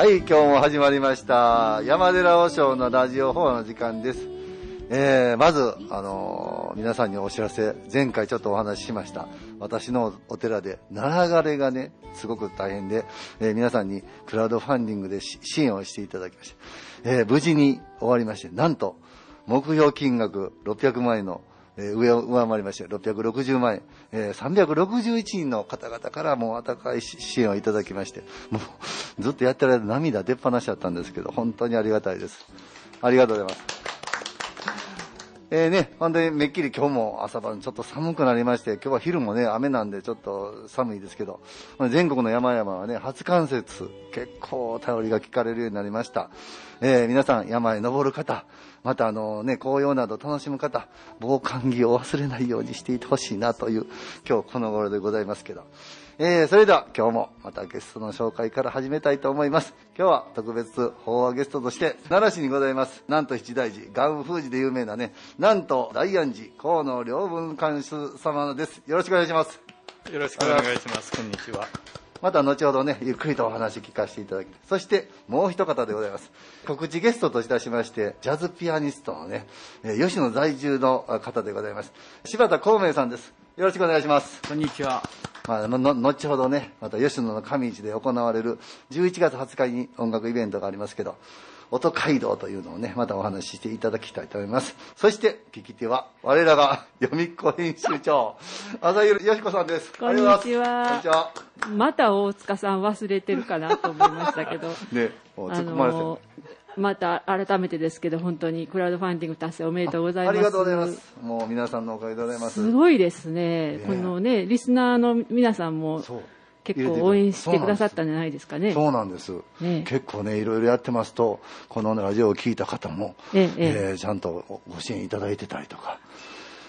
はい、今日も始まりました。山寺和尚のラジオ4の時間です。えー、まず、あのー皆さんにお知らせ、前回ちょっとお話ししました。私のお寺で、奈良枯れがね、すごく大変で、えー皆さんにクラウドファンディングで支援をしていただきました。えー無事に終わりまして、なんと、目標金額600万円のえ上を上回りまして、660万円、えー361人の方々からもう温かい支援をいただきまして、もうずっとやってられる間涙出っ放しだったんですけど、本当にありがたいです。ありがとうございます。えーね、本当にめっきり今日も朝晩ちょっと寒くなりまして、今日は昼もね、雨なんでちょっと寒いですけど、全国の山々はね、初冠雪、結構頼りが聞かれるようになりました。えー皆さん山へ登る方、またあのね、紅葉など楽しむ方、防寒着を忘れないようにしていてほしいなという、今日この頃でございますけど。えーそれでは今日もまたゲストの紹介から始めたいと思います。今日は特別法話ゲストとして奈良市にございます。なんと七大寺、元風寺で有名なね、なんと大安寺、河野良文監修様です。よろしくお願いします。よろしくお願いします。こんにちは。また後ほどね、ゆっくりとお話聞かせていただきそして、もう一方でございます。告知ゲストといたしまして、ジャズピアニストのね、えー吉野在住の方でございます。柴田孔明さんです。よろしくお願いします。こんにちは。まあ、のの後ほどね、また吉野の上市で行われる11月20日に音楽イベントがありますけど、音街道というのをね、またお話ししていただきたいと思います。そして、聞き手は、我らが 読みっ子編集長、浅井よしこさんです。こんにちはますこんにちは。また大塚さん忘れてるかなと思いましたけど、ね、もうあ突っ込まれてまた改めてですけど、本当にクラウドファンディング達成おめでとうございます。ありがとうございます。もう皆さんのおかげでございます。すごいですねね。このね、リスナーの皆さんも結構応援してくださったんじゃないですかね。そうなんです。ね結構ね、いろいろやってますと、このラジオを聞いた方も、ええええーちゃんとご支援いただいてたりとか、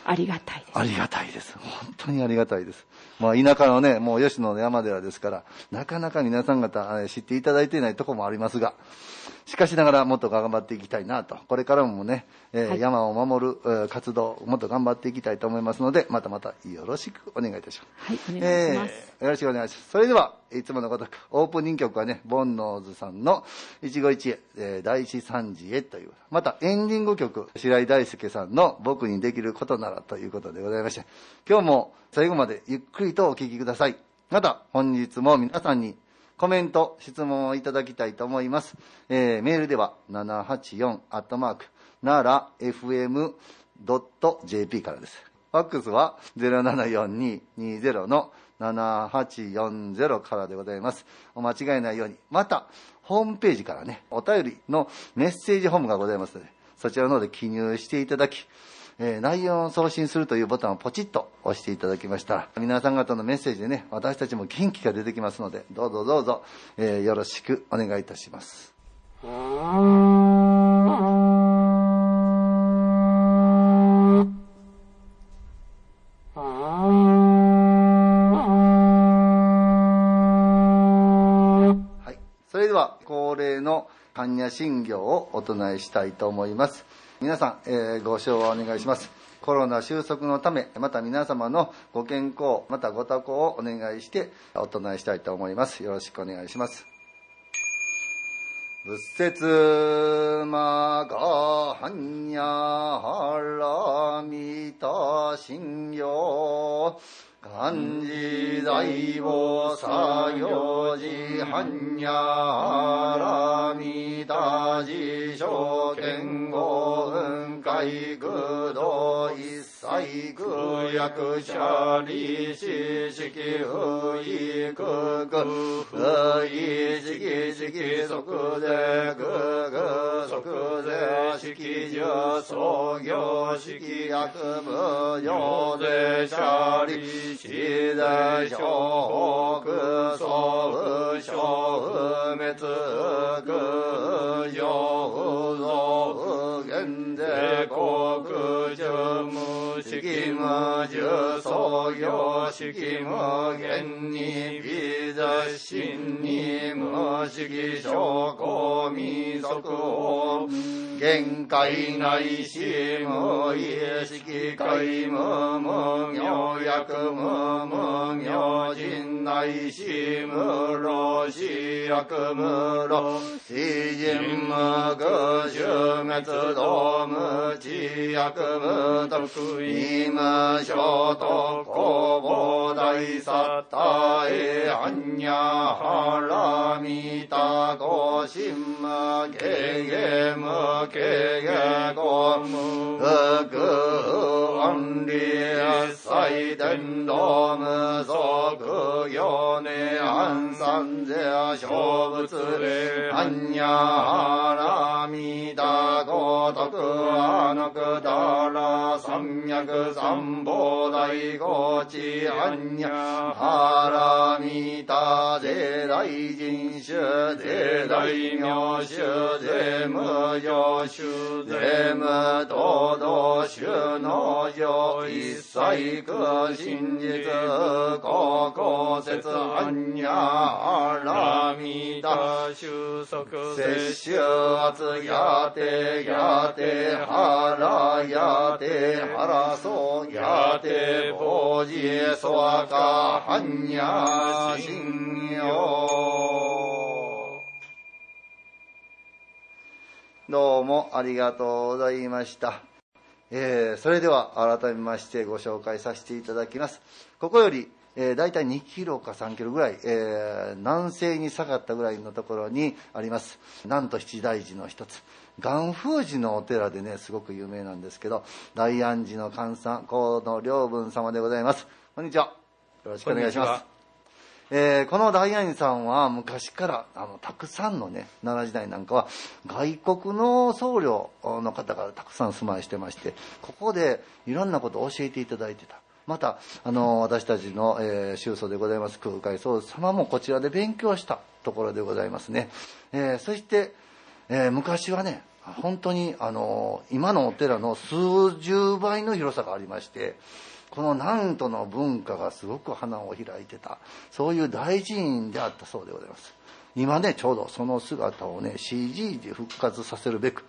ありがたいです。ありがたいです。本当にありがたいです。まあ、田舎のね、もう吉野の山寺ですから、なかなか皆さん方えー知っていただいていないところもありますが、しかしながらもっと頑張っていきたいなと、これからもね、えーはい山を守るえー活動、もっと頑張っていきたいと思いますので、またまたよろしくお願いいたします。はい、お願いします。えーよろしくお願いします。それでは、いつものごとく、オープニング曲はね、ボンノーズさんの一期一会、えー大師三次へという、またエンディング曲、白井大輔さんの僕にできることならということでございまして、今日も最後までゆっくりとお聴きください。また、本日も皆さんにコメント、質問をいただきたいと思います。えーメールでは、784アットマーク、なら FM.jp からです。ファックスは074220の7840からでございます。お間違いないように。また、ホームページからね、お便りのメッセージホームがございますので、そちらの方で記入していただき、えー内容を送信するというボタンをポチッと押していただきましたら、皆さん方のメッセージでね、私たちも元気が出てきますので、どうぞどうぞ、えーよろしくお願いいたします。はい。それでは、恒例の般若心経をお唱えしたいと思います。皆さん、えーご唱和お願いします。コロナ収束のため、また皆様のご健康、またご多幸をお願いして、お唱えしたいと思います。よろしくお願いします。仏説まがはんやはらみた信用漢字大菩薩行事はんやはらみた自称剣豪雲海空道一切空役者利子式不意空空不意式式即税空空即税式十創業式薬無行税者利子税小北総小滅空上不増減税国中無式式無重創業式無限に美雑心に無式証拠未足を限界内し無意識界無無明薬無無明人内し無老死薬無老死人無愚種滅道無知薬無徳意無所得公母大サッタエアンニャハラミタゴシンマゲゲムゲゲゴムウクアンリアサイデンドムソクヨネアンサンゼア小仏アニャハラミタゴトクアノクダラ三宝大ゴチアンニャハラミタゼ大人種ゼ大名種ゼ無常種ゼ無道道種の上一切空真実高校説アンニャハラミタ収束摂取圧やてやてはらやてはらそやてぼじそわかはんやしんよどうもありがとうございました。えーそれでは改めましてご紹介させていただきます。ここより、えー、大体2キロか3キロぐらい、えー南西に下がったぐらいのところにあります。なんと七大寺の一つ。岩風寺のお寺でね、すごく有名なんですけど、大安寺の寛さん、河野良文様でございます。こんにちは。よろしくお願いします。えーこの大安寺さんは昔からあのたくさんのね奈良時代なんかは外国の僧侶の方がたくさん住まいしてましてここでいろんなことを教えていただいてたまたあの私たちの、えー宗祖でございます空海僧様もこちらで勉強したところでございますね、えーそして、えー昔はね本当にあの今のお寺の数十倍の広さがありましてこの南都の文化がすごく花を開いてたそういう大寺院であったそうでございます。今ねちょうどその姿をね CG で復活させるべく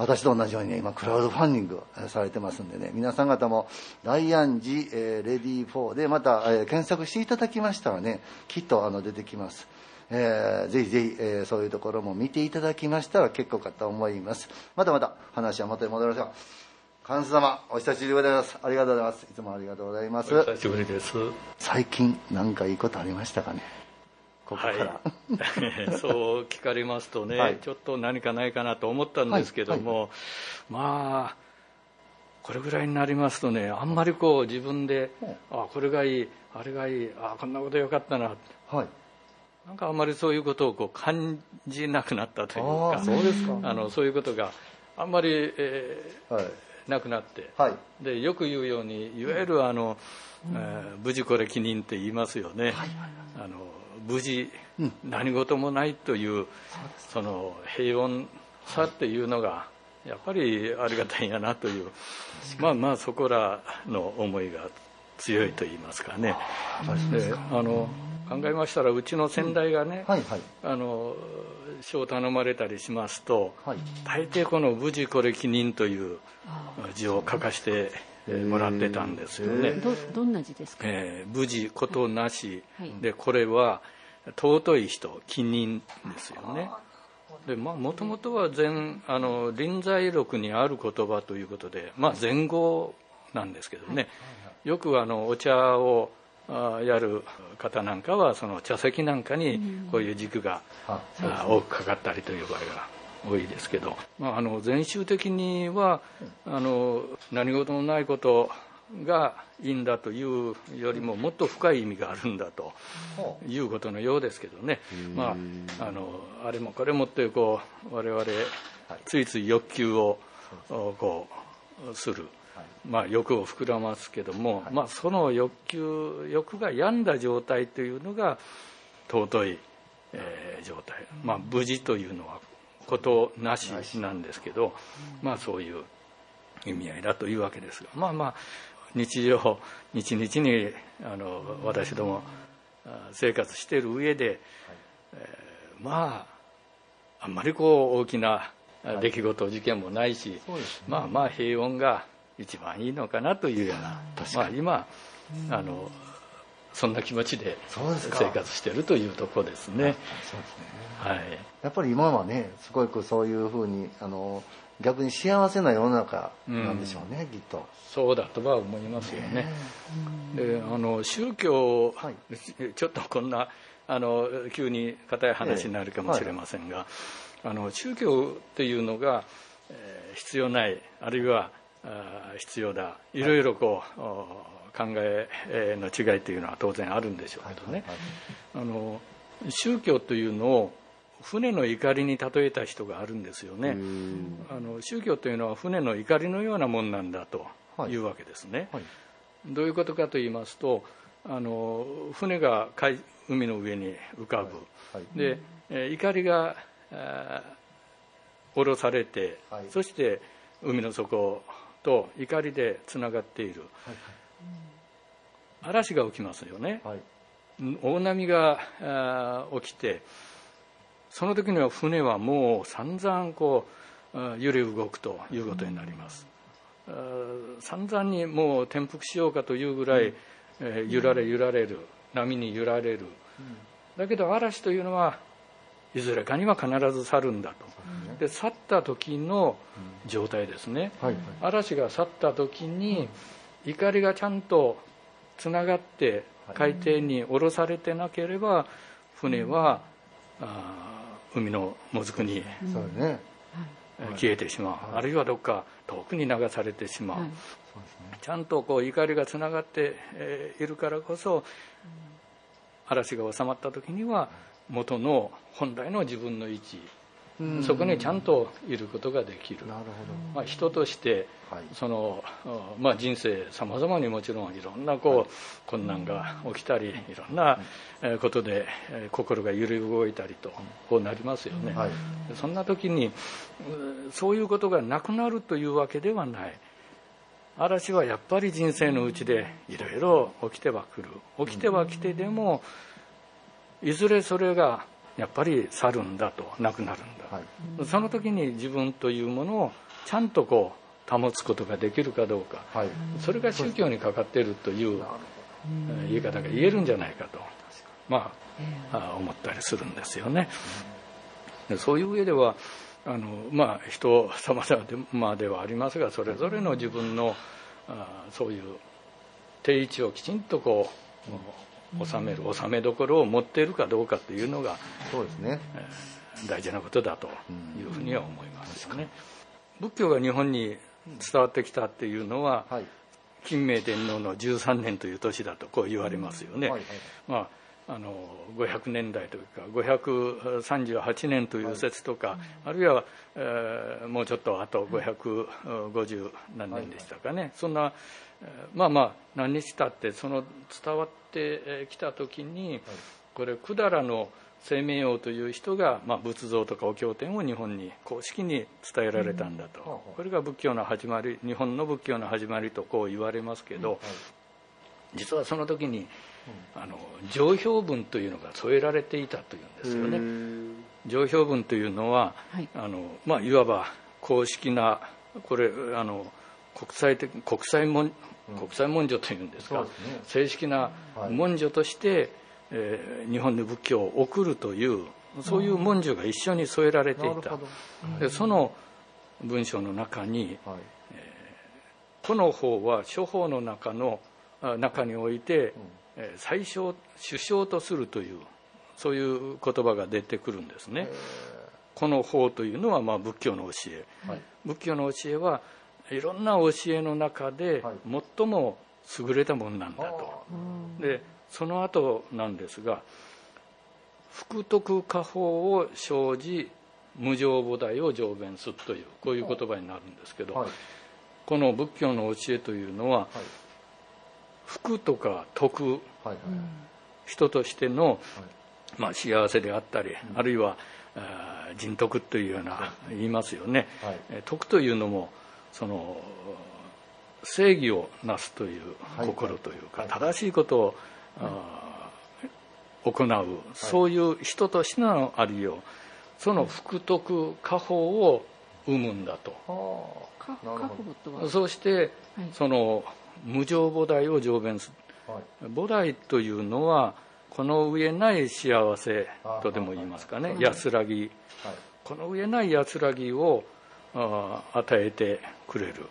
私と同じようにね今クラウドファンディングえーされてますんでね皆さん方も大安寺、えーレディー4でまた、えー検索していただきましたらねきっとあの出てきます。えーぜひぜひ、えーそういうところも見ていただきましたら結構かと思います。またまた話は元に戻りましょう。関西様お久しぶりでございます。ありがとうございます。いつもありがとうございます。お久しぶりです。最近何かいいことありましたかね？ここから、はい、そう聞かれますとね、はい。ちょっと何かないかなと思ったんですけども、まあこれぐらいになりますとねあんまりこう自分でほあこれがいいあれがいいあこんなことよかったな。はい。なんかあんまりそういうことをこう感じなくなったというかそうですか。あのそういうことがあんまり、えはい。ーなくなって、はい。でよく言うようにいわゆるあの、えー無事これ記念って言いますよね、あの無事、うん。何事もないというその平穏さっていうのがやっぱりありがたいんやなというまあまあそこらの思いが強いと言いますかね。であの考えましたらうちの先代がね、はいはい。あの書を頼まれたりしますとはい。大抵この「無事これ記念」という字を書かせてもらってたんですよね。どどんな字ですか、えー無事ことなし、はい。でこれは尊い人記念ですよね。でまあもともとは前あの臨済録にある言葉ということで、まあ、前後なんですけどね、よくあのお茶をあやる方なんかはその茶席なんかにこういう軸が、多くかかったりという場合が多いですけど、まあ、あの禅宗的にはあの何事もないことがいいんだというよりももっと深い意味があるんだとほいうことのようですけどね、まあ、あのあれもこれもってこう我々ついつい欲求をおこうする。まあ、欲を膨らますけども、まあ、その欲求欲が病んだ状態というのが尊い、えー状態、まあ、無事というのはことなしなんですけど、まあ、そういう意味合いだというわけですがまあまあ日常日々にあの私ども生活している上で、はい、えー、まああんまりこう大きな出来事、事件もないし、ね、まあまあ平穏が一番いいのかなというような、まあ、今あのそんな気持ちで生活してるというところですね。そうですね。はい、やっぱり今はねすごくそういうふうにあの逆に幸せな世の中なんでしょうね、うん、きっと。そうだとは思いますよね、であの宗教、はい、ちょっとこんなあの急に硬い話になるかもしれませんが、えーはい、あの宗教っていうのが、えー、必要ないあるいはあ必要だいろいろこう、はい、考えの違いというのは当然あるんでしょうけどね、あの宗教というのを船の怒りに例えた人があるんですよね。あの宗教というのは船の怒りのようなもんなんだとい。うわけですね、はい。はい、どういうことかと言いますとあの船が海海の上に浮かぶ、はい、で、え怒りが下ろされて、そして海の底と怒りでつながっている、嵐が起きますよね、大波が起きてその時には船はもう散々こう揺れ動くということになります。散々にもう転覆しようかというぐらい、え揺られ揺られる。波に揺られる。だけど嵐というのはいずれかには必ず去るんだと。で去った時の状態ですね、嵐が去った時に怒りがちゃんとつながって海底に下ろされてなければ船は、あ海のもずくに、消えてしまう、あるいはどっか遠くに流されてしまう、ちゃんとこう怒りがつながっているからこそ嵐が収まった時には元の本来の自分の位置そこにちゃんといることができる。なるほど、まあ、人としてその、まあ、人生さまざまにもちろんいろんなこう困難が起きたりいろんなことで心が揺れ動いたりとこうなりますよね、はい、そんな時にそういうことがなくなるというわけではない。嵐はやっぱり人生のうちでいろいろ起きてはくる。起きてはきてでもいずれそれがやっぱり去るんだとなくなるんだ、はい、その時に自分というものをちゃんとこう保つことができるかどうか、はい、それが宗教にかかっているという言い方が言えるんじゃないかと、まあ、思ったりするんですよね。でそういう上ではあの、まあ、人様々ではありますがそれぞれの自分のあそういう定位置をきちんとこう、収める収めどころを持っているかどうかというのがそうですね、えー、大事なことだというふうには思いますね。仏教が日本に伝わってきたっていうのは、はい、金明天皇の13年という年だとこう言われますよね。はいはい、まああの500年代というか538年という説とか、はい、あるいは、えー、もうちょっとあと550何年でしたかね、はい、そんなまあまあ何日経ってその伝わってきた時に、これ百済の生命王という人が、まあ、仏像とかお経典を日本に公式に伝えられたんだと、これが仏教の始まり日本の仏教の始まりとこう言われますけど、実はその時にあの上標文というのが添えられていたというんですよね。上標文というのは、はい。あのまあ、いわば公式なこれあの国際的国際文国際文書というんですか、ね、正式な文書として、はい、えー、日本に仏教を送るというそういう文書が一緒に添えられていた、でその文章の中に、はい、えー、この法は諸法の中の中において、うん、最小首相とするというそういう言葉が出てくるんですね。この法というのはまあ仏教の教え、はい、仏教の教えはいろんな教えの中で最も優れたものなんだと。でその後なんですが福徳家法を生じ無常菩提を成弁するというこういう言葉になるんですけど、はい、この仏教の教えというのは、はい、福とか徳、はい、人としての、まあ、幸せであったり、あるいは人徳というような言いますよね、徳というのもその正義をなすという心というか、正しいことを、行う、そういう人としてのありようその福徳家宝を生むんだと、そうして、その無常菩提を成弁する、菩提というのはこの上ない幸せとでも言いますかね。安らぎ、この上ない安らぎを与えてくれる、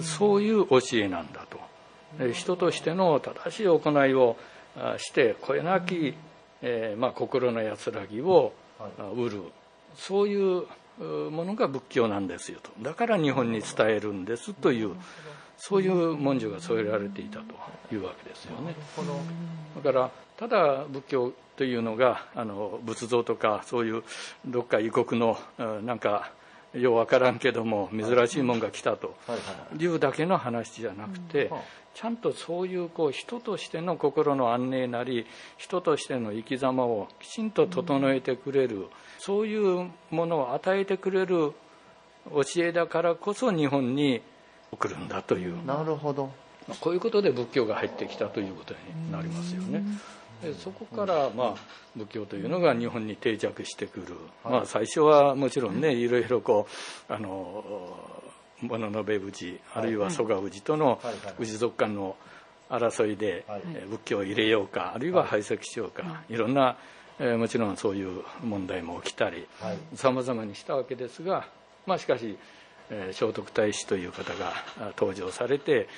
そういう教えなんだと。人としての正しい行いをしてこれなき、えーまあ、心の安らぎを売る、そういうものが仏教なんですよと。だから日本に伝えるんですというそういう文書が添えられていたというわけですよね。だからただ仏教というのがあの仏像とかそういうどっか異国のなんかよう分からんけども珍しいもんが来たと。い。うだけの話じゃなくてちゃんとそういうこう人としての心の安寧なり人としての生き様をきちんと整えてくれるそういうものを与えてくれる教えだからこそ日本に送るんだという。なるほど。こういうことで仏教が入ってきたということになりますよね。でそこから、まあ、仏教というのが日本に定着してくる、まあ、最初はもちろんねいろいろこうあの物の部氏あるいは蘇我氏との氏族間の争いで仏教を入れようかあるいは排斥しようかい。ろんなもちろんそういう問題も起きたりさまざまにしたわけですがまあしかし聖徳太子という方が登場されて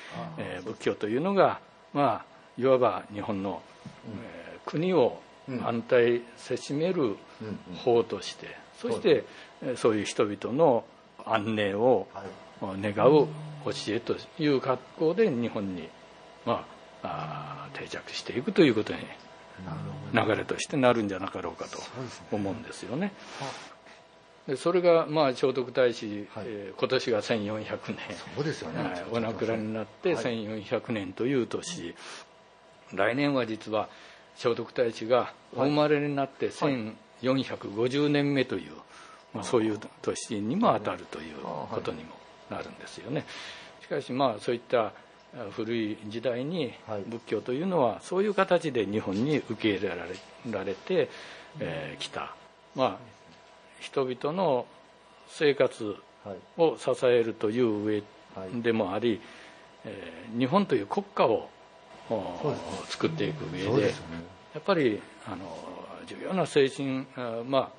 仏教というのがまあいわば日本の国を安泰せしめる法としてそしてそういう人々の安寧を願う教えという格好で日本に、まあ、定着していくということに流れとしてなるんじゃなかろうかと思うんですよね。でそれがまあ聖徳太子、はい、えー、今年が1400年。そうですよね、はい、お亡くなりになって1400年という年、はい、来年は実は聖徳太子がお生まれになって1450年目という、まあ、そういう年にも当たるということにもなるんですよね。しかしまあそういった古い時代に仏教というのはそういう形で日本に受け入れられられてき、えー、た、まあ、人々の生活を支えるという上でもあり、えー、日本という国家を作っていく上で、ね、やっぱりあの重要な精神ま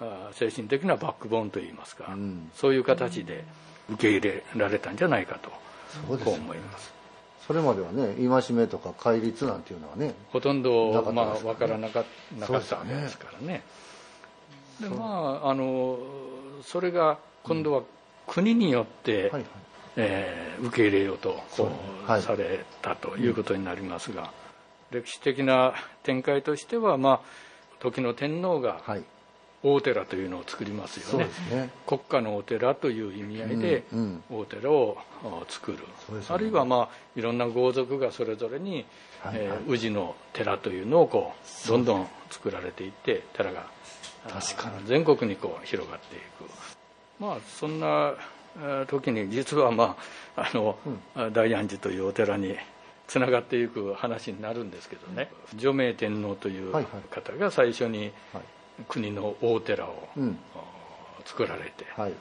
あ精神的なバックボーンといいますか、うん、そういう形で受け入れられたんじゃないかとこう思います。それまではね戒めとか戒律なんていうのはねほとんど、ね、まあ、分からなかなかったわけですからね。でまああのそれが今度は国によって、うんはいはい、えー、受け入れようとこう、はい、されたということになりますが、うん、歴史的な展開としては、まあ、時の天皇が大寺というのを作りますよね。ね、国家のお寺という意味合いで大寺を作る、うんうんね、あるいは、まあ、いろんな豪族がそれぞれに、はいはい、えー、宇治の寺というのをこうどんどん作られていって寺が確かに。全国にこう広がっていく。まあそんな時に実はまああの、うん、大安寺というお寺につながっていく話になるんですけどね、除名天皇という方が最初に国の大寺を作られて、はい、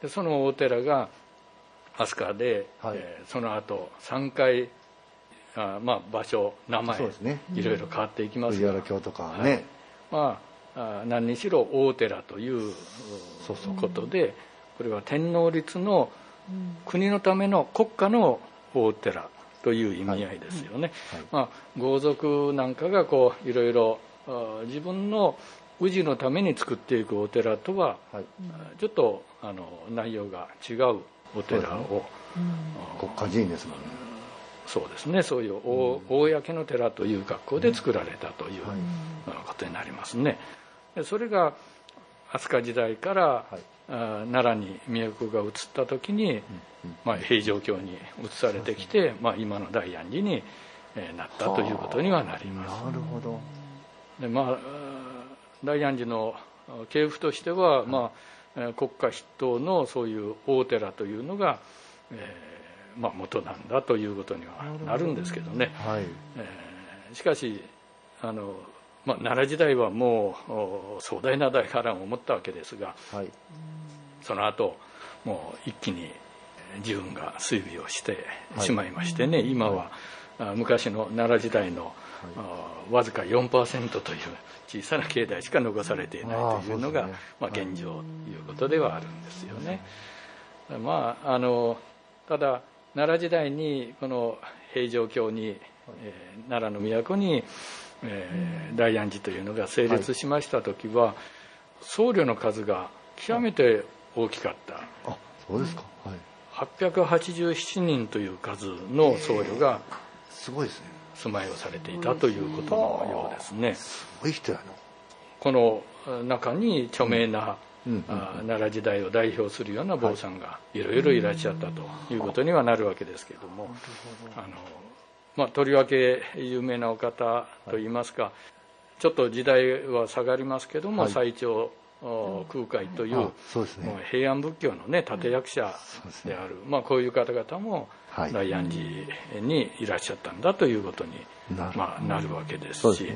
でその大寺が飛鳥で、はい、えー、その後3回あまあ場所名前、ね、いろいろ変わっていきますが、京とか。ね、はい、まあ何にしろ大寺という。ことでこれは天皇立の国のための国家の大寺という意味合いですよね、はいはい、まあ、豪族なんかがこういろいろ自分の氏のために作っていくお寺とは、はい、ちょっとあの内容が違うお寺を、国家寺院ですもんねそうですね。そういうお、公の寺という格好で作られたということになりますね。それが飛鳥時代から、はい、奈良に都が移った時に、まあ、平城京に移されてきて、まあ、今の大安寺になったということにはなります。なるほど。でまあ大安寺の系譜としては、まあえー国家筆頭のそういう大寺というのが、えーまあ、元なんだということにはなるんですけどね。はい。えーしかしあの、まあ、奈良時代はもうお壮大な大波乱を持ったわけですがはい。その後もう一気に自分が追尾をしてはい。しまいましてね、今は、あ昔の奈良時代の、あわずか4%という小さな境内しか残されていないというのがね。まあ、現状ということではあるんですよね。まあ、あのただ奈良時代にこの平城京に、えー奈良の都に、えー大安寺というのが成立しました時は、僧侶の数が極めて大きかった。あそうですか。はい。887人という数の僧侶がすごいですね。住まいをされていたということのようですね。すごい人やな。この中に著名な、奈良時代を代表するような坊さんがいろいろいらっしゃったということにはなるわけですけれども。あの、まあ、とりわけ有名なお方といいますか、ちょっと時代は下がりますけども、はい。最長お空海といううね。もう平安仏教の、ね、立役者である、まあ、こういう方々もはい。大安寺にいらっしゃったんだということになる。まあ、なるわけですし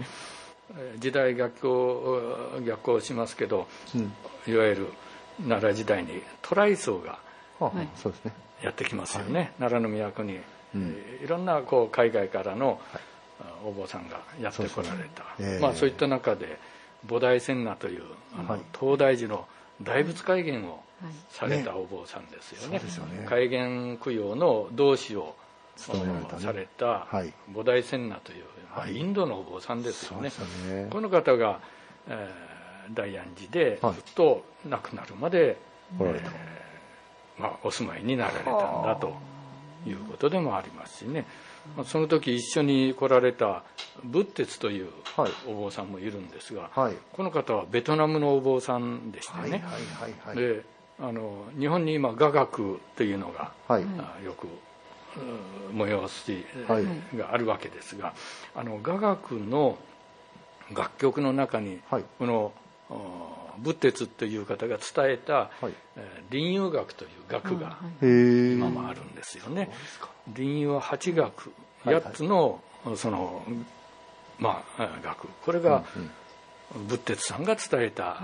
時代逆行逆行しますけどうん。いわゆる奈良時代に渡来僧がはあはい。そうですね。やってきますよね、奈良の都に、いろんなこう海外からの、あお坊さんがやってこられた。まあ、そういった中で菩提仙那というあの、はい。東大寺の大仏開眼をはい。されたお坊さんですよね,、そうですよね。開眼供養の同志をされたはい。菩提仙那という、まあはい。インドのお坊さんですよね。この方が、えー大安寺でずはい。っと亡くなるまで、おられた。まあ、お住まいになられたんだということでもありますしね、まあ、その時一緒に来られた仏鉄というはい。お坊さんもいるんですが、はい。この方はベトナムのお坊さんでしてね、であの日本に今雅楽というのが、はい。あよくう催しはい。があるわけですが、あの雅楽の楽曲の中に、はい。このあ仏鉄という方が伝えた、林遊楽という楽が今もあるんですよね。林遊は八楽はいはい。8つのそのまあ楽これが仏鉄さんが伝えた、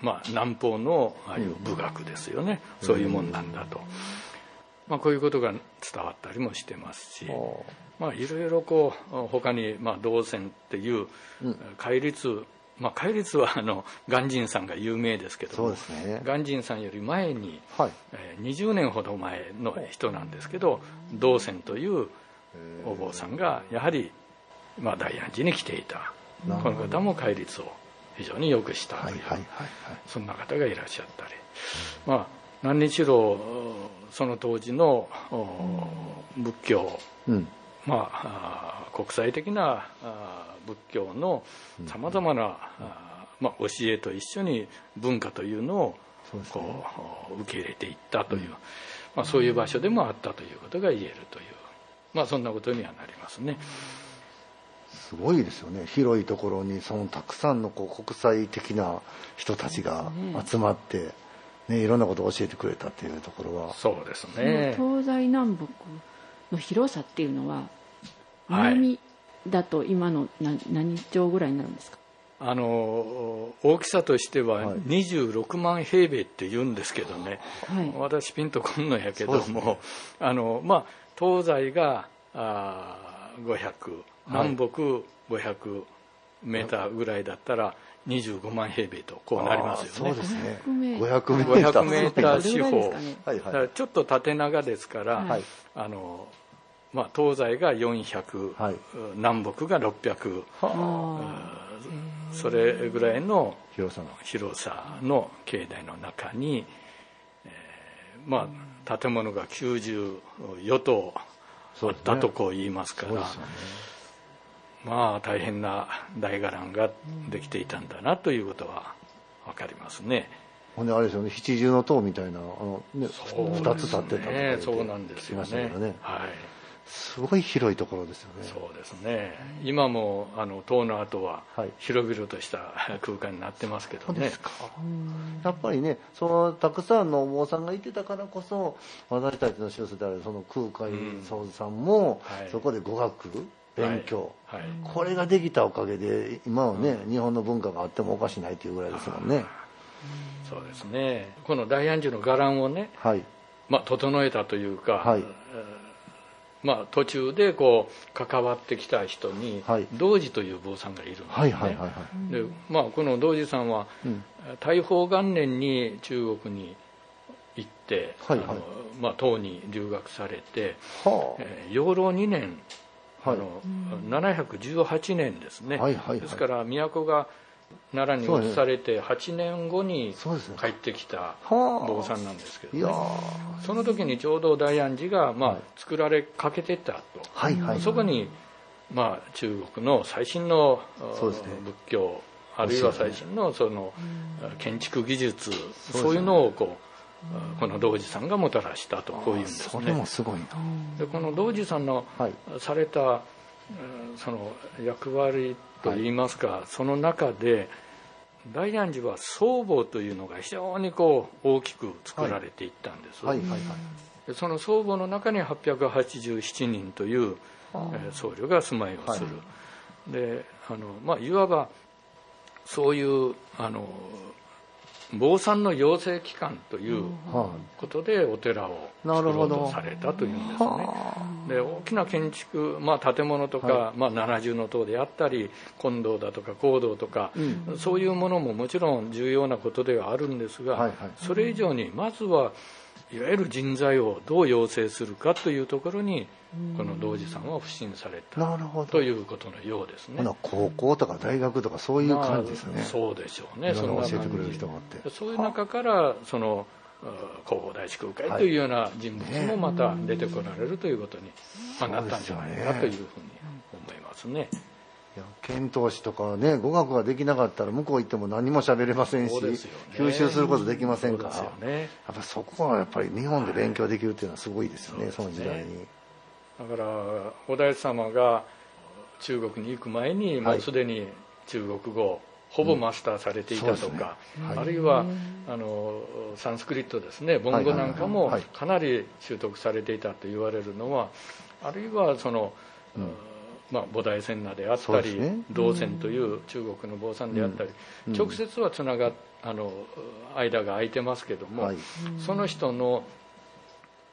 まあ、南方のああいう武学ですよね、そういうもんなんだと、まあ、こういうことが伝わったりもしてますし、まあ、いろいろこう他にまあ道宣っていううん。戒律、まあ、戒律はあの鑑真さんが有名ですけど鑑真さんより前に、はい。えー20年ほど前の人なんですけど道宣というお坊さんがやはり、まあ、大安寺に来ていた。この方も戒律を非常によくしたとはいいうはいはい。そんな方がいらっしゃったり、まあ、何にしろその当時のお仏教、うん。まあ、国際的なあー仏教のさまざまな、まあ、教えと一緒に文化というのをそうですね。こう受け入れていったという、まあ、そういう場所でもあったということが言えるという、まあ、そんなことにはなりますね。すごいですよね。広いところにそのたくさんのこう国際的な人たちが集まって、ね、いろんなことを教えてくれたっていうところは。そうですそねの東西南北の広さっていうのははい。南だと今の何何町ぐらいになるんですか？あの大きさとしてははい。26万平米って言うんですけどね、はい。私ピンとこんのやけども、あのまあ、東西があー500南北500メーターぐらいだったら25万平米とこうなりますよね。そうですね。500メ500メーーター。500メーター四方。ちょっと縦長ですから、はい。あのまあ、東西が400、はい。南北が600あ。それぐらいの広さの。広さの境内の中に、えーまあ、建物が94棟あったとこう言いますから、まあ大変な大伽藍ができていたんだなということは分かりますね。ほんであれですよね七重の塔みたいなあの、ね、そう2つ立ってたとかそうなんですよね。どね。はいすごい広いところですよね。そうですね。今もあの塔の後ははい。広々とした空間になってますけどね、やっぱりねそのたくさんのお坊さんがいてたからこそ私たちの修正であるその空海宗さんも、はい。そこで語学勉強、はい。はい。これができたおかげで今はね、日本の文化があってもおかしないというぐらいですもんね。そうですね。この大安寺の伽藍をね、はい。まあ、整えたというか、はい。えーまあ、途中でこう関わってきた人にはい。道寺という坊さんがいるんですね、でまあ、この道寺さんは、うん。大宝元年に中国に行って、はいはい。あのまあ、唐に留学されて、はえー養老2年、はい。あの718年ですね、はいはいはい。ですから都が奈良に移されて8年後に帰ってきたはあ。坊さんなんですけどね。ー。その時にちょうど大安寺が、まあはい作られかけてたと、はいはいそこに、まあ、中国の最新の仏教あるいは最新のその建築技術そういうのをこうこの道寺さんがもたらしたとこういうんですそれねもすごいな。でこの道寺さんのはい。されたうんその役割といいますか、その中で大安寺は僧帽というのが非常にこう大きく作られていったんです、はい。はい。はい。でその僧帽の中に887人という、えー僧侶が住まいをする、であの、まあ、いわばそういうあの坊さんの養成機関というはことでお寺をな作ろうとされたというんですいね。はで大きな建築、まあ、建物とか、はまあ、七重の塔であったり金堂だとか講堂とか、うん。そういうものももちろん重要なことではあるんですが、はいはい。それ以上にまずはいわゆる人材をどう養成するかというところにこの道寺さんは不信されあたなるほど。ということのようですね。高校とか大学とかそういう感じですね、まあそうでしょうね。そんな教えてくれる人があって。そういう中からそのあ弘法大師空海というような人物もまた出てこられるということに、まあ、なったんじゃないかというふうに思いますね。遣唐使とかね語学ができなかったら向こう行っても何も喋れませんし、ね。吸収することできませんから。ね。やっぱそこはやっぱり日本で勉強できるっていうのはすごいですよね、その時代に。だからお大師様が中国に行く前にもはい。うすでに中国語をほぼマスターされていたとそうですね。か、はい。あるいはあのサンスクリットですね梵語なんかもはい。かなり習得されていたと言われるのはあるいはその、まあ、菩提仙那であったり、ね。道仙という中国の坊さんであったり、うん。直接はつながあの間が空いてますけども、はい。その人の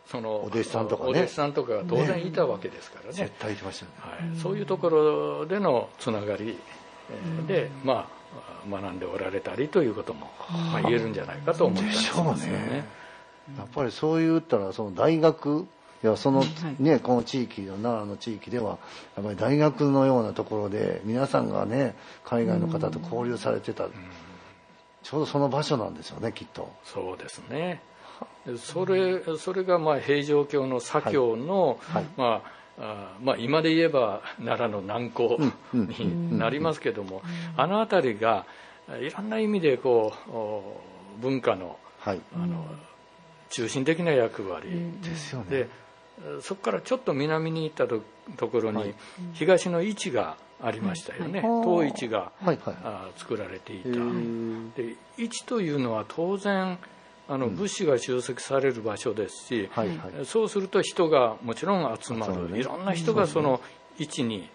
そのお弟子さんとかね。お弟子さんとかが当然いたわけですからね。絶対言ってましたよね。はい、そういうところでのつながりえーで、まあ、学んでおられたりということも、まあ、言えるんじゃないかと思ったりしますよね。やっぱりそう言ったらその大学いやそのはい。ねこの地域の奈良の地域ではやっぱり大学のようなところで皆さんがね海外の方と交流されてた。ちょうどその場所なんですよねきっと。そうですね。でそれそれがまあ平城京の左京の、はい。まああまあ、今で言えば奈良の南港うんになりますけども、あの辺りがいろんな意味でこうお文化のはい。あの中心的な役割、ですよね。でそこからちょっと南に行ったとところに、はい。東の位置がありましたよね、はい。東市が、はい。はい。あ作られていた、で位置というのは当然あの物資が集積される場所ですし、はい。はい。そうすると人がもちろん集まる、いろんな人がその位置に、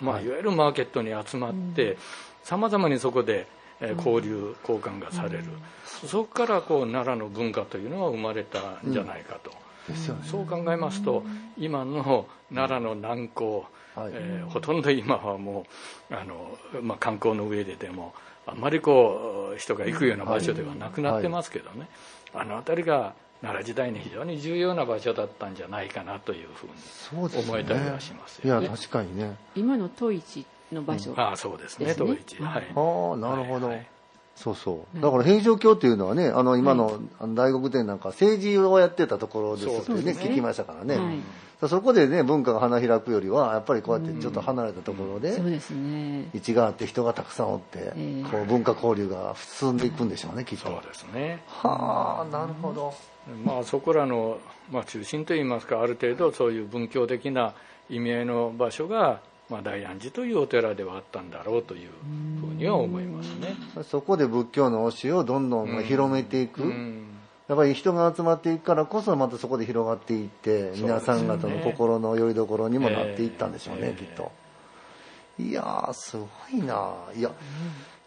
まあ、はい。いわゆるマーケットに集まってさまざまにそこでえー交流交換がされる、そこからこう奈良の文化というのは生まれたんじゃないかと、ですよね。そう考えますと今の奈良の南港、はい。えーほとんど今はもうあの、まあ、観光の上ででもあんまりこう人が行くような場所ではなくなってますけどね、あの辺りが奈良時代に非常に重要な場所だったんじゃないかなというふうにそうですね。思えたりはしますいよね。や確かにね。今のトイチの場所、ああそうですね。ですね。東一はい。ああなるほど、はいはいそうそう。だから平城京っていうのはねあの今のあの大黒天なんか政治をやってたところですってねそうですね。聞きましたからね、はい。そこでね文化が花開くよりはやっぱりこうやってちょっと離れたところで、そうですね。位置があって人がたくさんおって、ええ。こう文化交流が進んでいくんでしょうねきっと。そうですね。はあなるほど。まあそこらの、まあ、中心といいますかある程度そういう仏教的な意味合いの場所が、まあ、大安寺というお寺ではあったんだろうというふうには思いますね。そこで仏教の教えをどんどんまあ広めていく、うん。やっぱり人が集まっていくからこそまたそこで広がっていって皆さん方の心の拠り所にもなっていったんでしょうね、ええ。きっと。いやーすごいな。いや、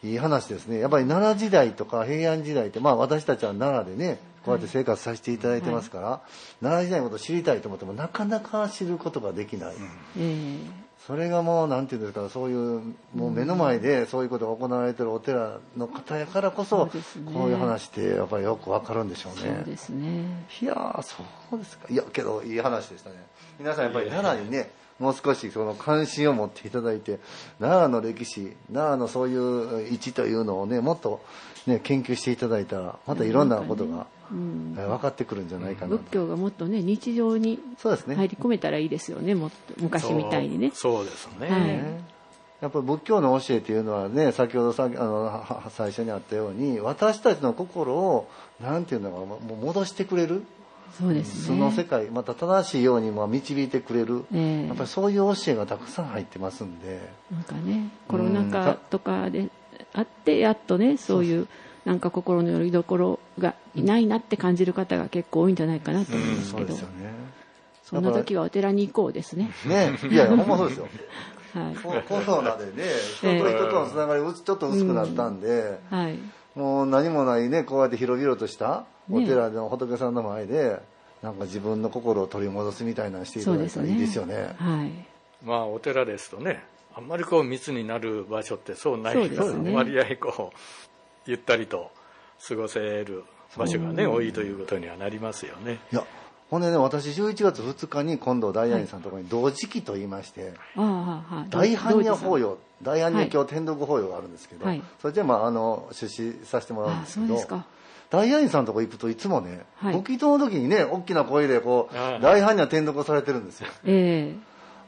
いい話ですね。やっぱり奈良時代とか平安時代ってまあ私たちは奈良でねこうやって生活させていただいてますから、奈良時代のことを知りたいと思ってもなかなか知ることができない、えそれがもうなんていうんですかそういうもう目の前でそういうことが行われてるお寺の方やからこそそうですね。こういう話ってやっぱりよくわかるんでしょうね。えそうですね。いやーそうですか。いやけどいい話でしたね。皆さんやっぱり奈良にねもう少しその関心を持っていただいて奈良の歴史奈良のそういう位置というのをねもっとね研究していただいたらまたいろんなことがうんえ分かってくるんじゃないかな仏教がもっとね日常にそうですね入り込めたらいいですよね。もっと昔みたいにね。そうそうですね、はいねやっぱり仏教の教えというのはね先ほどさあの最初にあったように私たちの心をなんていうのかなもう戻してくれるそうですその世ね。界また正しいようにまあ導いてくれる、ええ。やっぱりそういう教えがたくさん入ってますんで。なんかねコロナ禍とかであってやっとねそういうなんか心の拠り所がいないなって感じる方が結構多いんじゃないかなと思うんですけど。そうですよね。そんな時はお寺に行こうですね。ねいやいやほんまそうですよ。はい。ココロナでね人と人とのつながりがちょっと薄くなったんで、はいもう何もないねこうやって広々としたお寺の仏さんの前で、なんか自分の心を取り戻すみたいなのしていただいたらいいですよね。はい。まあお寺ですとねあんまりこう密になる場所ってそうないそうですね。割合こうゆったりと過ごせる場所がね多いということにはなりますよね。いやほんでね私11月2日に今度大安寺さんのところに同時期と言いまして、ああはい大般若法要要大般若経天読法要があるんですけど、はい。それでまああの出資させてもらうんあですけど大安寺さんのとこ行くといつもね、はい。ご祈祷の時にね大きな声でこうああ。大般若天読されてるんですよ。え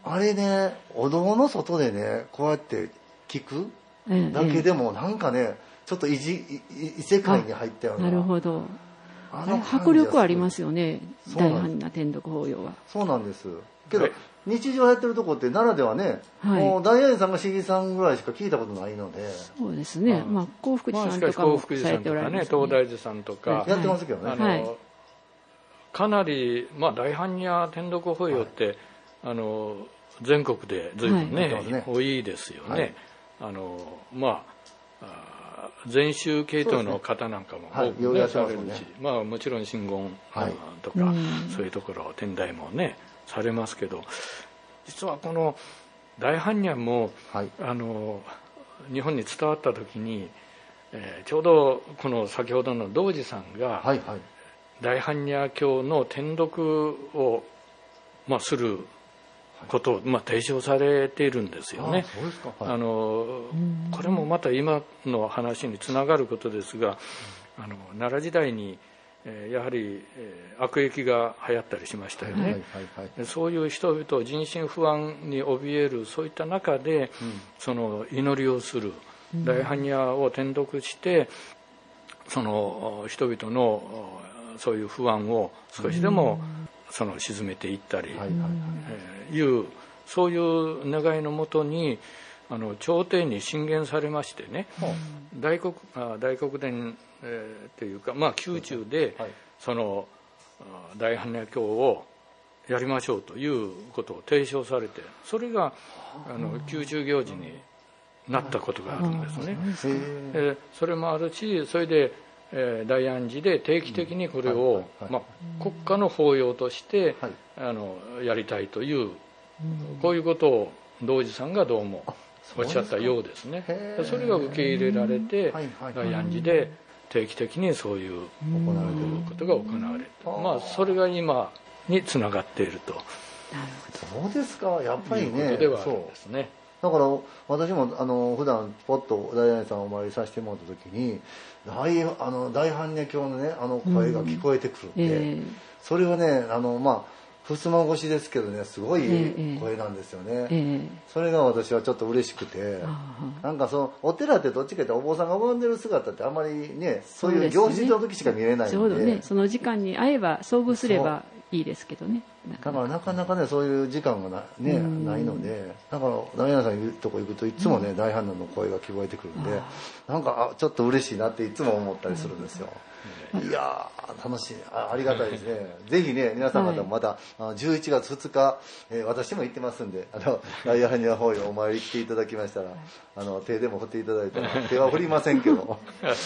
あれねお堂の外でねこうやって聞くだけでもなんかねちょっと異世界に入ったようななるほどああれ迫力ありますよよね。そうなんです。大般若天読法要は。そうなんです。けど、はい。日常やってるとこって奈良ではね、はい。もう大安寺さんが市議さんぐらいしか聞いたことないので。そうですね。まあ幸福寺まあ、さんとかもさ幸福寺されんとかねておられます東大寺さんとか、はい。やってますけどね、あのはい。かなり、まあ、大般若天読法要って、あの全国で随分ね,、はい。多いですよね、はい。あのまああー禅宗系統の方なんかもはい多くようやってねされるし、まあ、もちろん真言はいとか、うんそういうところ天台もねされますけど実はこの大般若もはい。あの日本に伝わった時に、えーちょうどこの先ほどの道次さんがはいはい。大般若経の天読を、まあ、することを、まあ、提唱されているんですよね。あ。のこれもまた今の話につながることですがあの奈良時代に、えーやはり、えー悪役が流行ったりしましたよね。はいはいはい。でそういう人々人心不安に怯えるそういった中で、その祈りをする大般若を転読してその人々のおそういう不安を少しでもその沈めていったり、はいはいえーいうそういう願いのもとにあの朝廷に進言されましてね、大黒あ大黒殿、えーというか、まあ、宮中で、はい。そのあ大般若経をやりましょうということを提唱されてそれがあの宮中行事になったことがあるんですね。えーそれもあるしそれで、えー大安寺で定期的にこれをはいまあ国家の法要としてはい。あのやりたいというこういうことを道次さんがどうもおっしゃったようですね。それが受け入れられて大安寺で定期的にそういう行われてることが行われるうん。まあそれが今につながっていると。そうですか。やっぱりねそうですね。だから私もあの普段ポッと大安寺さんをお参りさせてもらった時に大あの大般若経のねあの声が聞こえてくるんで、えそれはねあのまあ襖越しですけどねすごいええ声なんですよね、ええ。それが私はちょっと嬉しくて。あなんかそのお寺ってどっちかというとお坊さんが拝んでる姿ってあんまりねそういう行事の時しか見れないんで、ね。その時間に会えば遭遇すればいいですけどね。だからなかなかねそういう時間がな,、ね、うん。ないのでだからダイアナさんいるとこ行くといつもね、大反応の声が聞こえてくるんでなんかあちょっと嬉しいなっていつも思ったりするんですよ、い。やー楽しい。あありがたいですね。ぜひね皆さん方もまた、あ11月2日、えー私も行ってますんであのダイアナホイお参り来ていただきましたら、あの手でも振っていただいたら手は振りませんけど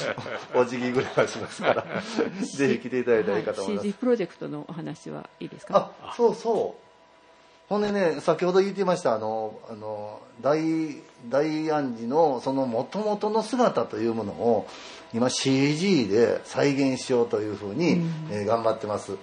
お辞儀ぐらいはしますから ぜひ来ていただいたらいいかと思います、CG プロジェクトのお話はいいですか？あそうそう。ほんでね先ほど言ってましたあのあの大大安寺のその元々の姿というものを今 CG で再現しようというふうに、えー頑張ってます、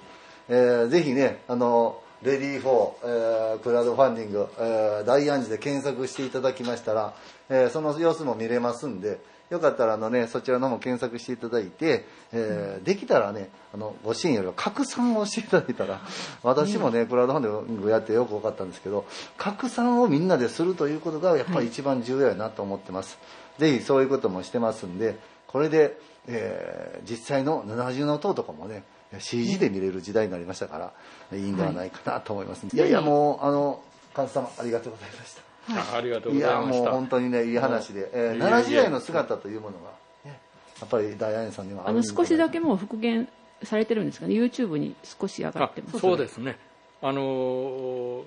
えーぜひねあのレディー4、えークラウドファンディング、えー大安寺で検索していただきましたら、えーその様子も見れますんでよかったらあの、ね、そちらの方も検索していただいて、えーできたらねあのご支援よりは拡散をしていただいたら私もねクラウドファンディングやってよく分かったんですけど拡散をみんなでするということがやっぱり一番重要やなと思ってます、ぜひそういうこともしてますんでこれで、えー実際の70の塔とかもね CG で見れる時代になりましたから、い、いんではないかなと思います、い、やいやもうあの神様ありがとうございました。あありがとういやございました。もう本当にねい。い話で、えー奈良時代の姿というものが、ね、やっぱり大安さんにはああの少しだけもう復元されてるんですかね？YouTube に少し上があってます。そうですね。あのー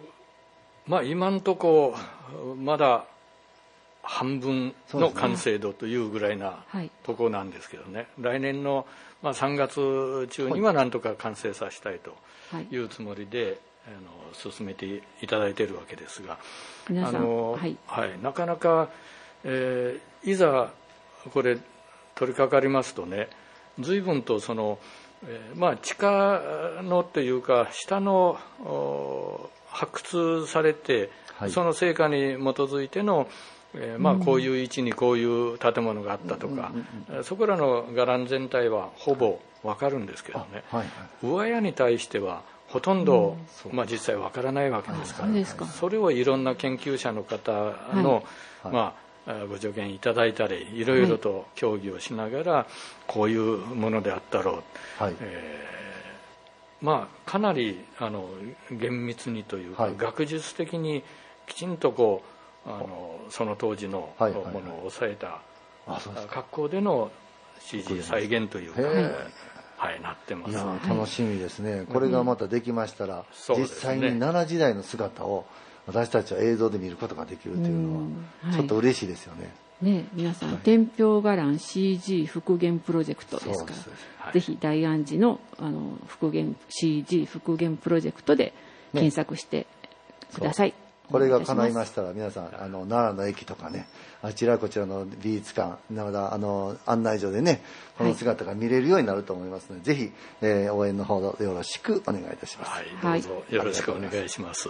まあ今んとこまだ半分の完成度というぐらいなはい。とこなんですけどね。来年の、まあ、3月中にはなんとか完成させたいとはい。いうつもりで、あの進めていただいているわけですが。あのはい。はい、なかなか、えーいざこれ取り掛かりますとね随分とその、えーまあ、地下のというか下のお発掘されて、はい。その成果に基づいての、えーまあ、こういう位置にこういう建物があったとか、えーそこらの伽藍全体はほぼ分かるんですけどね、はいはい上屋に対してはほとんど、まあ、実際わからないわけですからそか。それをいろんな研究者の方の、はい。まあ、ご助言いただいたりいろいろと協議をしながら、こういうものであったろう、はい。まあ、かなりあの厳密にというか、はい。学術的にきちんとこうあのその当時のはいはいはい。ものを抑えた、格好での CG 再現というか、はい、なってます。いやー楽しみですね、これがまたできましたら、そうですね。実際に奈良時代の姿を私たちは映像で見ることができるというのはちょっと嬉しいですよね、ね、皆さん、天平伽藍 CG 復元プロジェクトですか。らはい。ぜひ大安寺のあの復元 CG 復元プロジェクトで検索してください、これが叶いまししたら皆さんあの奈良の駅とかねあちらこちらの美術館まだあの案内所でねこの姿が見れるようになると思いますので、ぜひ、えー応援のほどよろしくお願いいたします、はい、どうぞ。よろしくお願いします。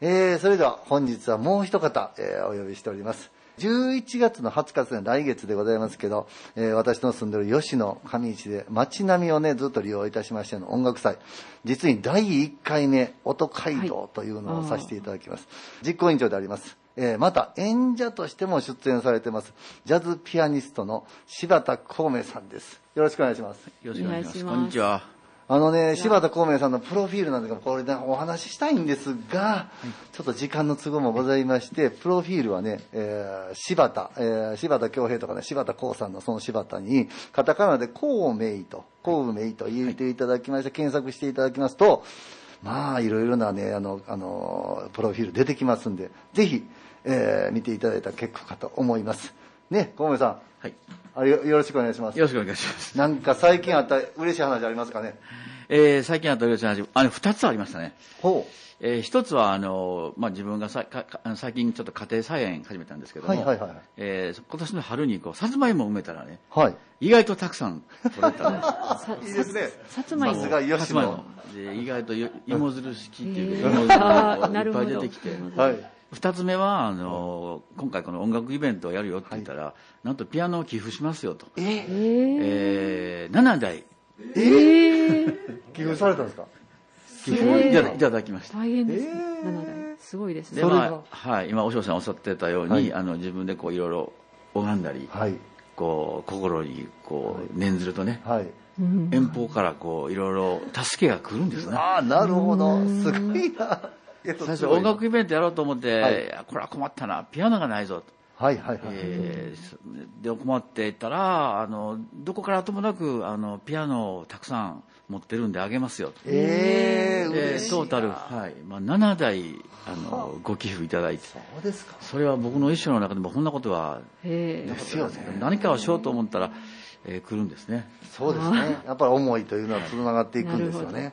えーそれでは本日はもう一方、えーお呼びしております11月の20日ですね来月でございますけど、えー私の住んでる吉野上市で街並みをねずっと利用いたしましての音楽祭。実に第1回目音街道というのをさせていただきます、実行委員長であります。えーまた演者としても出演されてますジャズピアニストの柴田孔明さんです。よろしくお願いします。よろしく。お願いします。こんにちは。あのね、柴田孔明さんのプロフィールなんですけど、これね、お話ししたいんですが、ちょっと時間の都合もございまして、プロフィールはね、えー柴田、えー柴田恭平とかね、柴田光さんのその柴田に、カタカナで孔明と、孔明と入れていただきまして、検索していただきますと、まあ、いろいろなね、あの、あの、プロフィール出てきますんで、ぜひ、えー見ていただいたら結構かと思います。ね、孔明さん、はい。あよよろしくお願いしますよ。ろしくお願いします。なんか最近あった嬉しい話ありますかね？えー、最近あった嬉しい話、あの、二つありましたね。ほえー、一つは、あの、まあ、自分がさか最近ちょっと家庭菜園始めたんですけども、はいはいはいえー今年の春にこう、さつまいも埋めたらね、う。はい。意外とたくさん取れたんです。さいいですね。さつまいもさすが吉野さつまいも。で意外とよ芋づる式っていう芋づるがいっぱい出てきて、はい。二つ目は、あの、今回この音楽イベントをやるよって言ったら、なんとピアノを寄付しますよと。え？えー、えー、7台。え？ー、寄付されたんですか？寄寄付いただいただきました。大変です。ね、えー。7代すごいですで、ねそれが？まあ、はい、今、お嬢さんおっしゃってたように、はい。あの、自分でこう、いろいろ拝んだり、はい。こう、心に、こう、念ずるとね、はい。うん遠方からこう、いろいろ助けが来るんですね。ああ、なるほど。すごいな。えっと最初音楽イベントやろうと思って、はいこれは困ったな、ピアノがないぞと。はいはいはい。えーで困っていたらあのどこからともなくあのピアノをたくさん持ってるんであげますよとええで嬉しいなトータル、はいまあ、7台あのご寄付いただいてそうですか。それは僕の一生の中でもこんなことはですよね。何かをしようと思ったら、えー来るんですねそうですね。やっぱり思いというのはつながっていくんですよね。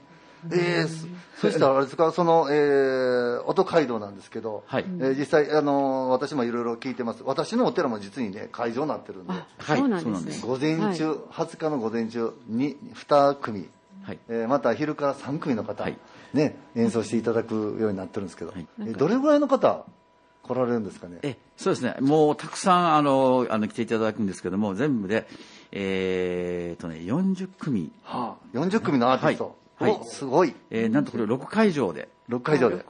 えーそそしたらあれですか、その、えー、音街道なんですけど、はい。えー実際、あのー私もいろいろ聞いてます。私のお寺も実にね、会場になってるんで、あ、はい。そうなんですです。ね午前中、はい。20日の午前中に2組、はい。えーまた昼から3組の方、はい。ね、演奏していただくようになってるんですけど、はい。えーどれぐらいの方来られるんですかね？えそうですね。もうたくさんあのあの来ていただくんですけども全部でえー、とね40組、はあ、40組のアーティスト、はいはい。おすごい、えーなんとこれ6会場で。6会場で。で、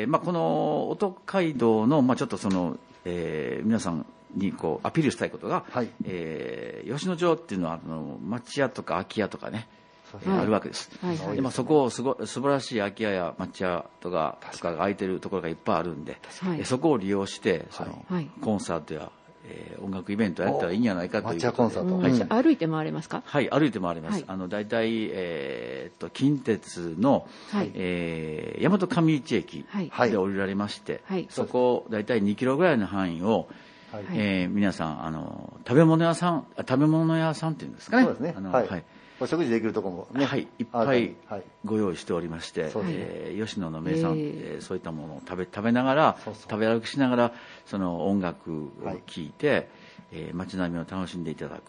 えーまあ、この音街道の、まあ、ちょっとその、えー皆さんにこうアピールしたいことが、はい。えー吉野町っていうのはあの町屋とか空き家とかね、そうえーあるわけです、はい。はいでまあ、そこをすご素晴らしい空き家や町屋とかとかが空いてるところがいっぱいあるんで、はい。えーそこを利用してその、はい。コンサートや、えー音楽イベントやったらいいんじゃないかという町屋コンサート。はいうん歩いて回れますかはい、歩いて回ります。はい。あの大体、えーっと近鉄の、はい。えー大和上市駅で降りられまして、はい。そこ大体2キロぐらいの範囲を、はい。えー皆さんあの食べ物屋さんあ食べ物屋さんっていうんですかね。そうですね。あのはい。はいお食事できるところもね、はい、いっぱいはい。ご用意しておりまして、えー吉野の名産、ええーそういったものを食べ食べながらそうそう。食べ歩きしながらその音楽をはい聴い。て、えー街並みを楽しんでいただく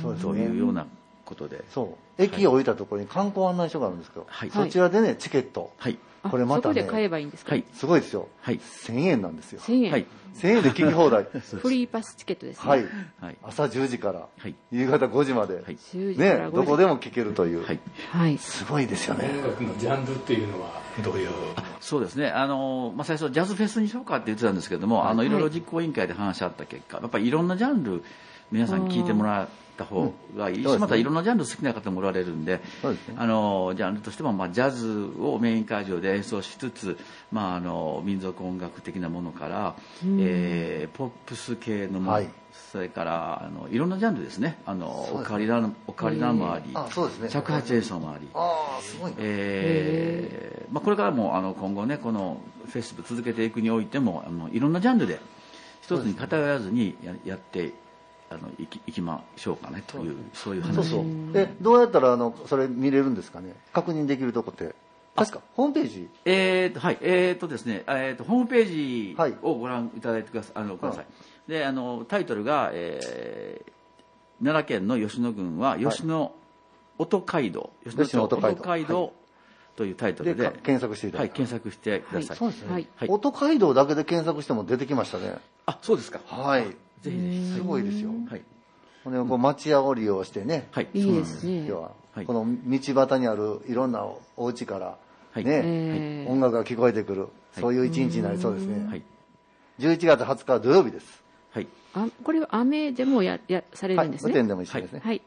そうですというね。ようなことで、そう。駅を降りたところに観光案内所があるんですけど、はい。そちらでね、チケット、はい。あこれまたねそこで買えばいいんですか？はい。すごいですよ。はい。1000円なんですよ。1000円、はい。1000円で聞き放題。フリーパスチケットですね。はい。はい。朝10時からはい。夕方5時まで、はい。10時から5ね、時。どこでも聞けるという。はい。はい。すごいですよね。音楽のジャンルっていうのはどういう？そうですね、あのまあ、最初、ジャズフェスにしようかって言ってたんですけども、い、あのい。ろいろ実行委員会で話し合った結果、やっぱりいろんなジャンル、皆さんに聞いてもらった方がいいし、うんね。またいろんなジャンル好きな方もおられるんで、ね。あのジャンルとしても、まあ、ジャズをメイン会場で演奏しつつ、まあ、あの民族音楽的なものから、えーポップス系のもの、はい。それからあのいろんなジャンルですね、あのオカリナオカリナもあり、尺八演奏もあり。ああ、すごいな。えーまあ、これからもあの今後ねこのフェスブ続けていくにおいてもあのいろんなジャンルで一つに偏らずにややってあのいきいきましょうかねというそういう話。そうそう。え、どうやったら、あの、それ見れるんですかね？確認できるとこって。確か、ホームページ？えーとはい。えーとですねえーとホームページはい。をご覧いただいてください。あのください、であのタイトルが、えー奈良県の吉野郡は吉野音街道、吉野吉野町音街道というタイトルで。でか検索していただはい検索してください、そうですね。はい。はい。音街道だけで検索しても出てきましたね。あそうですか。はい。ぜひぜひすごいですよ。はい。ほんでこう町屋を利用してね、はい。いいですね。今日は、はい。この道端にあるいろんなお家から、はい。ね、えー音楽が聞こえてくる、そういう一日になりそうですね。はい。11月20日は土曜日です。はい。あこれは雨でもややされはい、るんですね？無点でも一緒ですね。はい。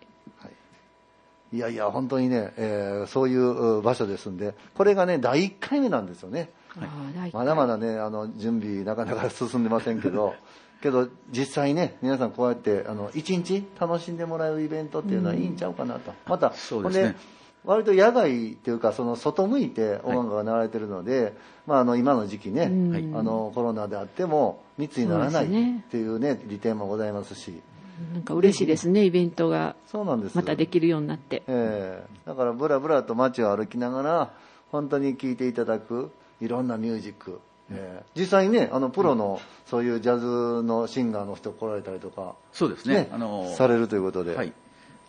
い。やいや、本当にね、えーそういう場所ですんで、これがね、第1回目なんですよね。あー第一まだまだね、あの、準備なかなか進んでませんけど、けど、実際ね、皆さんこうやって、あの、一日楽しんでもらえるイベントっていうのはいいんちゃうかなと。また、そうですね。割と野外っていうか、その外向いて音楽が流れてるので、まあ、あの、今の時期ね、うん。はい。あの、コロナであっても密にならないっていうね、利点もございますし、なんか嬉しいですねイベントが。そうなんですまたできるようになって。ええ。だからブラブラと街を歩きながら本当に聴いていただくいろんなミュージック、ええ実際にねあのプロのそういうジャズのシンガーの人来られたりとか、そうですね。あのされるということで、はい。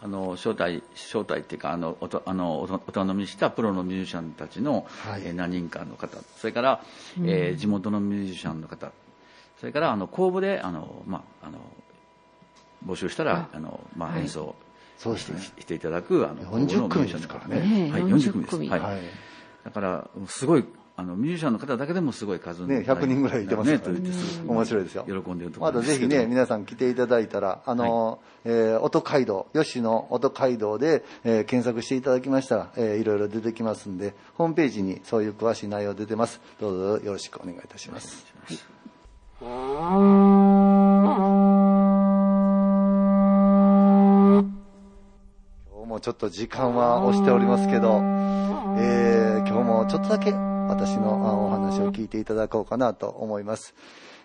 あの招待招待っていうかあのおとあのお頼みしたプロのミュージシャンたちの、はい。えー何人かの方。それから、えー地元のミュージシャンの方。それからあの公募であの、まあ、あの募集したらあの、まあ、はい。演奏そうですねしてしていただくあの40公募のミュージシャンの方組ですからねはい、40 40組です。はい。だからすごいあのミュージシャンの方だけでもすごい数ね100人ぐらいいてますね。からねと言ってすご面白いですよ。喜んでるとこまだぜひね、皆さん来ていただいたら、あの、えー音街道、吉野音街道で、えー検索していただきましたら、えーいろいろ出てきますんで、ホームページにそういう詳しい内容出てます。どうぞよろしくお願いいたします。今日もちょっと時間は押しておりますけど、えー今日もちょっとだけ私のあお話を聞いていただこうかなと思います。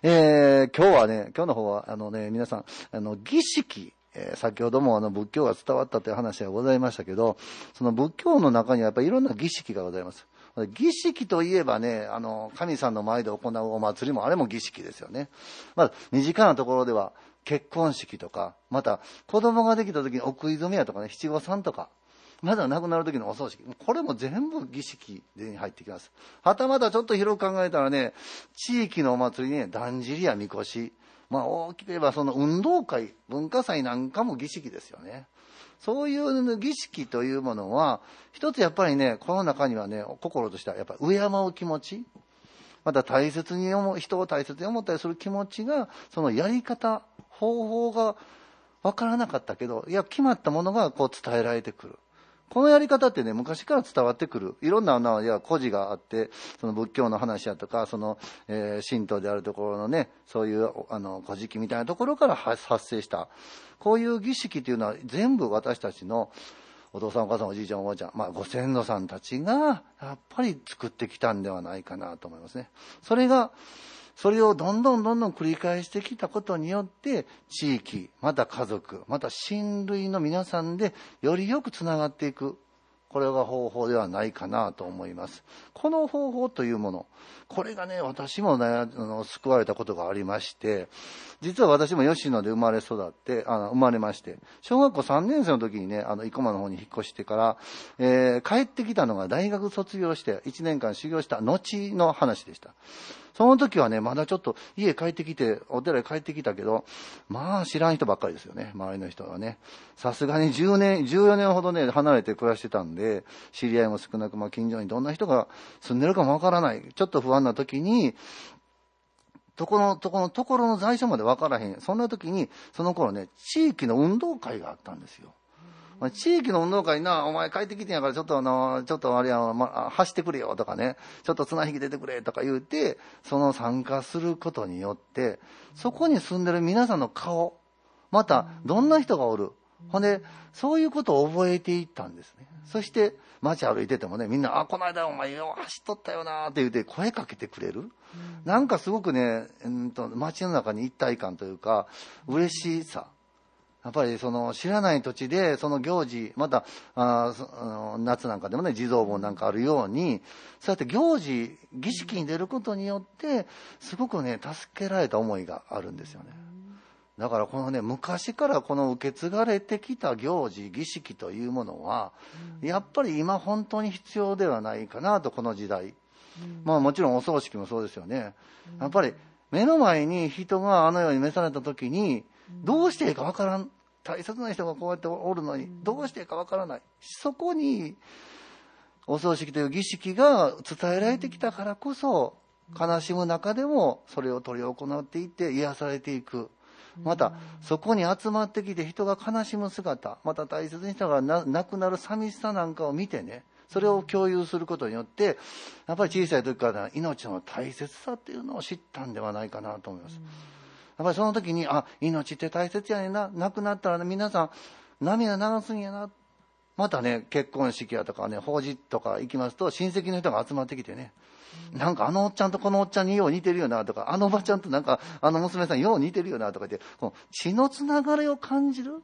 えー今日はね、今日の方は、あのね、皆さん、あの、儀式、えー先ほどもあの仏教が伝わったという話がございましたけど、その仏教の中にはやっぱりいろんな儀式がございます。儀式といえばね、あの、神さんの前で行うお祭りもあれも儀式ですよね。まあ、身近なところでは結婚式とか、また子供ができた時にお食い初めやとかね、七五三とか、まだ亡くなる時のお葬式。これも全部儀式に入ってきます。はたまたちょっと広く考えたらね、地域のお祭りね、だんじりやみこし、まあ大きく言えばその運動会、文化祭なんかも儀式ですよね。そういう儀式というものは、一つやっぱりね、この中にはね、心としてはやっぱり敬う気持ち、また大切に思う、人を大切に思ったりする気持ちが、そのやり方、方法が分からなかったけど、いや、決まったものがこう伝えられてくる。このやり方ってね、昔から伝わってくる。いろんな、いや、故事があって、その仏教の話やとか、その、えー神道であるところのね、そういう、あの、古事記みたいなところから発生した。こういう儀式っていうのは全部私たちの、お父さんお母さんおじいちゃんおばあちゃん、まあご先祖さんたちが、やっぱり作ってきたんではないかなと思いますね。それが、それをどんどんどんどん繰り返してきたことによって、地域、また家族、また親類の皆さんで、よりよくつながっていく。これが方法ではないかなと思います。この方法というもの、これがね、私もね、あの救われたことがありまして、実は私も吉野で生まれ育って、あの生まれまして、小学校3年生の時にね、あの、生駒の方に引っ越してから、えー帰ってきたのが大学卒業して1年間修行した後の話でした。その時はね、まだちょっと家帰ってきて、お寺へ帰ってきたけど、まあ知らん人ばっかりですよね、周りの人はね。さすがに10年、14年ほどね、離れて暮らしてたんで、知り合いも少なく、まあ近所にどんな人が住んでるかもわからない。ちょっと不安な時に、とこの、とこの、ところの在所までわからへん。そんな時に、その頃ね、地域の運動会があったんですよ。まあ地域の運動会な、お前帰ってきてんやから、ちょっとあの、ちょっとあれや、まあ、走ってくれよとかね、ちょっと綱引き出てくれとか言うて、その参加することによって、そこに住んでる皆さんの顔、また、どんな人がおる？ほんで、そういうことを覚えていったんですね。そして、街歩いててもね、みんな、あ、この間お前よう走っとったよなって言って声かけてくれる。なんかすごくね、うんと、街の中に一体感というか、嬉しさ。やっぱりその知らない土地でその行事、またあその夏なんかでもね、地蔵盆なんかあるように、そうやって行事、儀式に出ることによって、すごくね、助けられた思いがあるんですよね。だからこのね、昔からこの受け継がれてきた行事、儀式というものは、やっぱり今本当に必要ではないかなと、この時代。まあもちろんお葬式もそうですよね。やっぱり目の前に人があのように召された時に、どうしていいかわからん。大切な人がこうやっておるのに、どうしていいかわからない。そこに、お葬式という儀式が伝えられてきたからこそ、悲しむ中でもそれを執り行っていって癒されていく。また、そこに集まってきて人が悲しむ姿、また大切な人がな亡くなる寂しさなんかを見てね、それを共有することによって、やっぱり小さい時から命の大切さっていうのを知ったんではないかなと思います。やっぱりその時に、あ、命って大切やねんな、亡くなったら、ね、皆さん涙流すんやな。またね、結婚式やとかね、法事とか行きますと、親戚の人が集まってきてね、なんかあのおっちゃんとこのおっちゃんによう似てるよなとか、あのおばちゃんとなんかあの娘さんよう似てるよなとか言って、この血のつながりを感じる。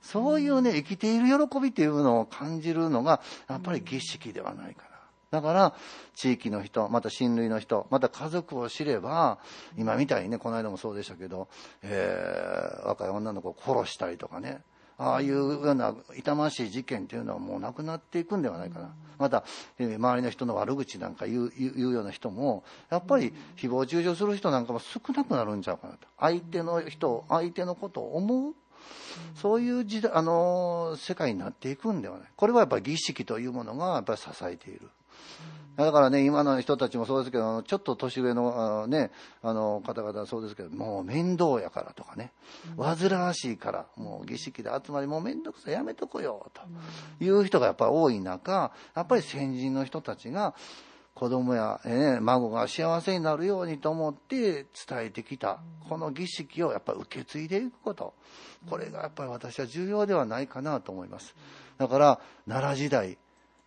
そういうね、生きている喜びっていうのを感じるのが、やっぱり儀式ではないか。だから、地域の人、また親類の人、また家族を知れば、今みたいにね、この間もそうでしたけど、えー、若い女の子を殺したりとかね、ああいうような痛ましい事件っていうのはもうなくなっていくんではないかな。また、えー周りの人の悪口なんか言う言うような人も、やっぱり誹謗中傷する人なんかも少なくなるんちゃうかなと。相手の人、相手のことを思うそういう時代、あの世界になっていくんではない。これはやっぱり儀式というものがやっぱり支えている。だからね、今の人たちもそうですけど、あのちょっと年上のあの、ね、あの方々はそうですけど、もう面倒やからとかね、煩わしいから、もう儀式で集まり、もう面倒くさい、やめとこよ、と。いう人がやっぱり多い中、やっぱり先人の人たちが、子供や、えー孫が幸せになるようにと思って伝えてきた、この儀式をやっぱり受け継いでいくこと。これがやっぱり私は重要ではないかなと思います。だから、奈良時代、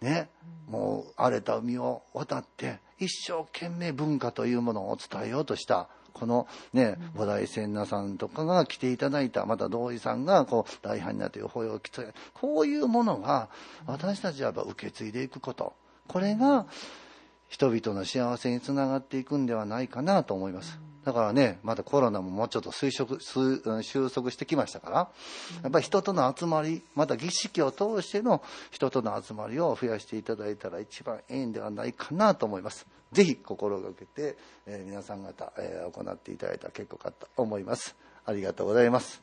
ね、もう荒れた海を渡って、一生懸命文化というものを伝えようとした、このね、菩提仙那さんとかが来ていただいた、また道医さんがこう大般若という法要を来て、こういうものが私たちはやっぱ受け継いでいくこと。これが人々の幸せにつながっていくんではないかなと思います。だからね、またコロナももうちょっと推測推うん収束してきましたから、やっぱり人との集まり、また儀式を通しての人との集まりを増やしていただいたら一番いいんではないかなと思います。ぜひ心がけて、えー皆さん方、えー行っていただいたら結構かと思います。ありがとうございます。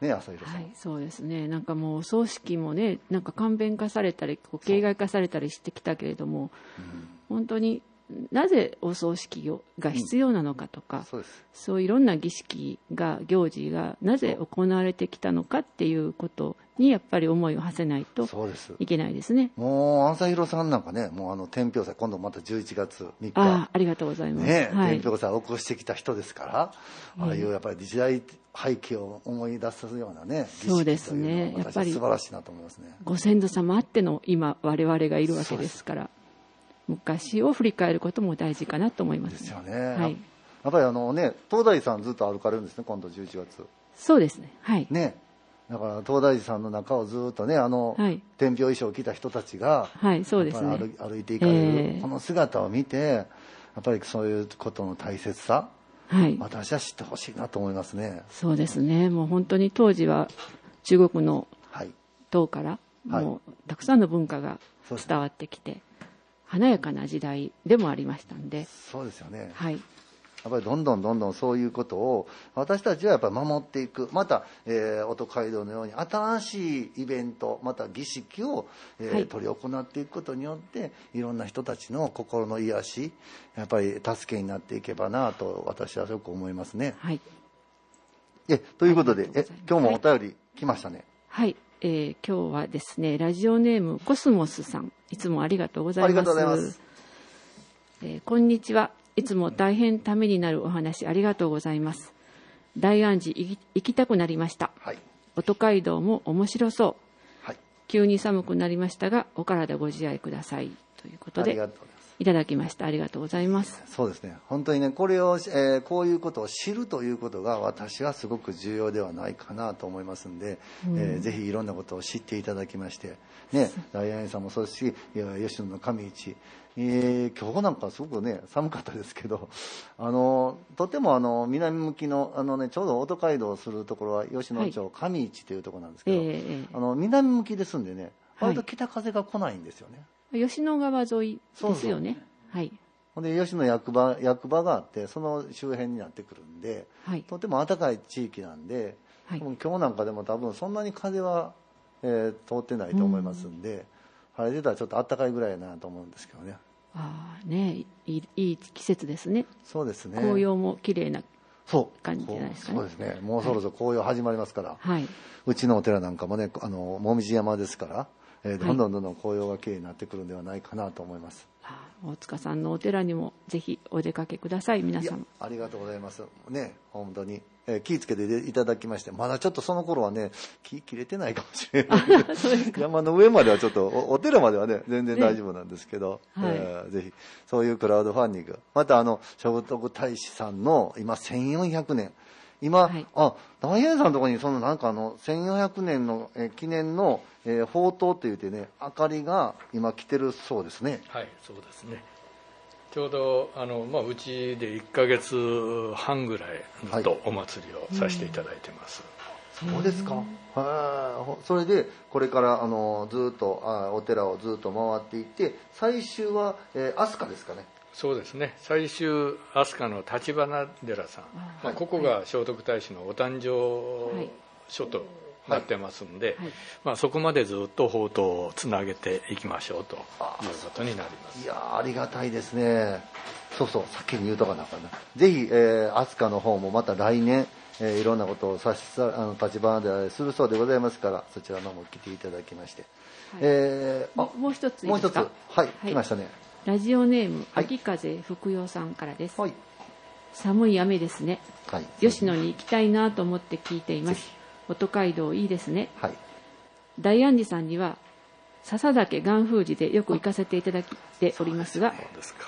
ね、朝弘さん。はい、そうですね。なんかもう葬式もね、なんか簡便化されたり、こう形骸化されたりしてきたけれども、本当になぜお葬式をが必要なのかとか、そうです。そういろんな儀式が行事がなぜ行われてきたのかっていうことにやっぱり思いを馳せないと。いけないですね。もう、朝弘さんなんかね、もうあの、天平祭、今度また11月3日。ああ、ありがとうございます。ね、はい天。平祭を起こしてきた人ですから、ああいうやっぱり時代背景を思い出すようなね、そうですね儀式というのはやっぱり私は素晴らしいなと思いますね。ご先祖様あっての今我々がいるわけですから、昔を振り返ることも大事かなと思います。ですよね。はい。やっぱりあのね、東大寺さんずっと歩かれるんですね、今度11月。そうですね。はい。ね。だから東大寺さんの中をずっとね、あの、はい天平衣装を着た人たちが、はい、そうですねり。歩歩いていかれる、ええこの姿を見て、やっぱりそういうことの大切さ、はい。私は知ってほしいなと思いますね。そうですね。もう本当に当時は中国のはい。唐からはいもうたくさんの文化が伝わってきて、華やかな時代でもありましたんで、そうですよね。はい。やっぱりどんどんどんどんそういうことを私たちはやっぱり守っていくまた、えー、音街道のように新しいイベントまた儀式を、えーはい執り行っていくことによっていろんな人たちの心の癒しやっぱり助けになっていけばなと私はよく思いますね。はい。えということでえ今日もお便り来ましたね。はい。えー今日はですね、ラジオネームコスモスさん、いつもありがとうございます。ありがとうございますえーこんにちは。いつも大変ためになるお話ありがとうございます。大安寺行きたくなりました。はい音街道も面白そう。はい急に寒くなりましたが、お体ご自愛ください。ということでありが、とうございます。いただきました。ありがとうございます。そうですね本当にねこれを、えーこういうことを知るということが私はすごく重要ではないかなと思いますんで、えーぜひいろんなことを知っていただきましてね大安さんもそうですし吉野の上市、えー今日なんかすごくね寒かったですけどあのとてもあの南向きのあの、ね、ちょうど音街道をするところは吉野町上市というところなんですけど、えええあの南向きですんでねはい割と北風が来ないんですよね。え吉野川沿いですよね。はい。ほんで吉野役場役場があってその周辺になってくるんではい。とても暖かい地域なんで、はい今日なんかでも多分そんなに風は、えー通ってないと思いますんで、晴れてたらちょっと暖かいぐらいやなと思うんですけどねああ、ねいい、いい季節ですね。そうですね紅葉も綺麗な。そう感じじゃないですかねそうですねもうそろそろ紅葉始まりますから、はい。うちのお寺なんかもねあの紅葉山ですから、えーはい。どんどんどんどん紅葉が綺麗になってくるんではないかなと思います、あ大塚さんのお寺にもぜひお出かけください、皆いや様。ありがとうございます。ね本当に、えー気ぃつけていただきまして。まだちょっとその頃はね気切れてないかもしれない。山の上まではちょっとおお寺まではね全然大丈夫なんですけど、ねはい。えーぜひそういうクラウドファンディング。またあの聖徳太子さんの今1400年今、はいあ大変さんのところにそのなんかあの1400年の、えー記念の、えー宝刀って言ってね明かりが今来てるそうですねはいそうですねちょうどあの、まあ、うちで1か月半ぐらいずっとお祭りをさせていただいてます、そうですか。はい。それでこれからあのずっとあお寺をずっと回っていって最終は、えー、飛鳥ですかね。そうですね。最終飛鳥の橘寺さん、まあ、ここが聖徳太子のお誕生所となってますんで、はい。まあ、そこまでずっと宝刀をつなげていきましょうということになります。いやーありがたいですね。そうそう先に言うとかなあかんな。ぜひ、えー、飛鳥の方もまた来年、えーいろんなことをさしさあの立花でするそうでございますからそちらの方も来ていただきまして、えーあももう一ついいもう一つ。はい、はい。来ましたねラジオネームはい。秋風福代さんからです、はい。寒い雨ですね。はい。吉野に行きたいなと思って聞いています。音街道いいですね。はい。大安寺さんには笹岳岩風寺でよく行かせていただいておりますが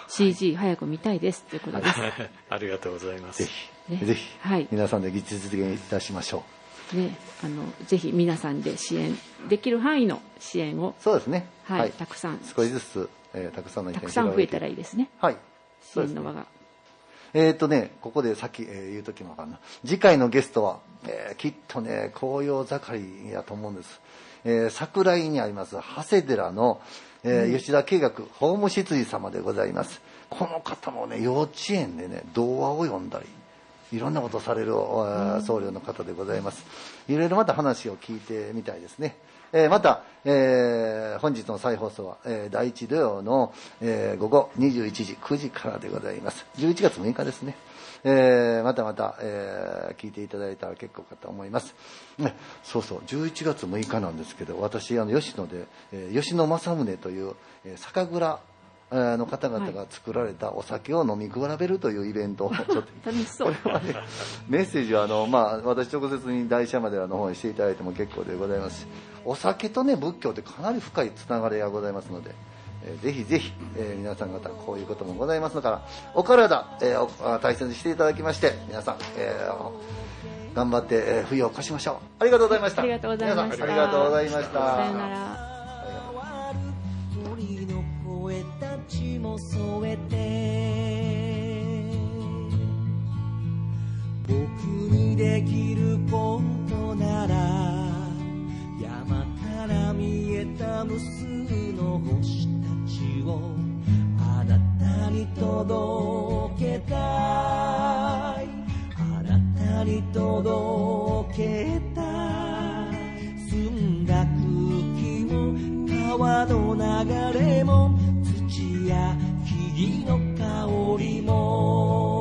CG 早く見たいです。ということです、ありがとうございます。ぜひ、ね。ぜひ、はい。皆さんで実現いたしましょう。ね、あのぜひ皆さんで支援できる範囲の支援を、そうですね。はい。たくさん。少しずつ、えーたくさんの意見たくさん増えたらいいいですねはい支援の輪が、えーっとね、ここでさっき、えー言うときもわかんな。次回のゲストは、えーきっとね、紅葉盛りやと思うんです。えー桜井にあります、長谷寺の、えー吉田慶学法務執事様でございます。この方もね、幼稚園でね、童話を読んだり、いろんなことをされる、お僧侶の方でございます。いろいろまた話を聞いてみたいですね。えーまた、えー本日の再放送は、えー第1土曜の、えー午後21時、9時からでございます。11月6日ですね。えーまたまた、えー聞いていただいたら結構かと思います。ね、そうそう、11月6日なんですけど、私、あの、吉野で、えー吉野正宗という、えー酒蔵、えーの方々が作られたお酒を飲み比べるというイベントを ちょっと楽しそうこれはね、メッセージはあの、まあ、私直接に大社までの方にしていただいても結構でございますしお酒とね仏教ってかなり深いつながりがございますので、えーぜひぜひ、えー皆さん方こういうこともございますのからお体、えーおあ大切にしていただきまして皆さん、えー頑張って、えー冬を越しましょう。ありがとうございました。ありがとうございました。ありがとうございました。さよなら鳥の声たちも添えて僕にできることなら見えた無数の星たちをあなたに届けたい。あなたに届けたい。澄んだ空気も川の流れも土や木々の香りも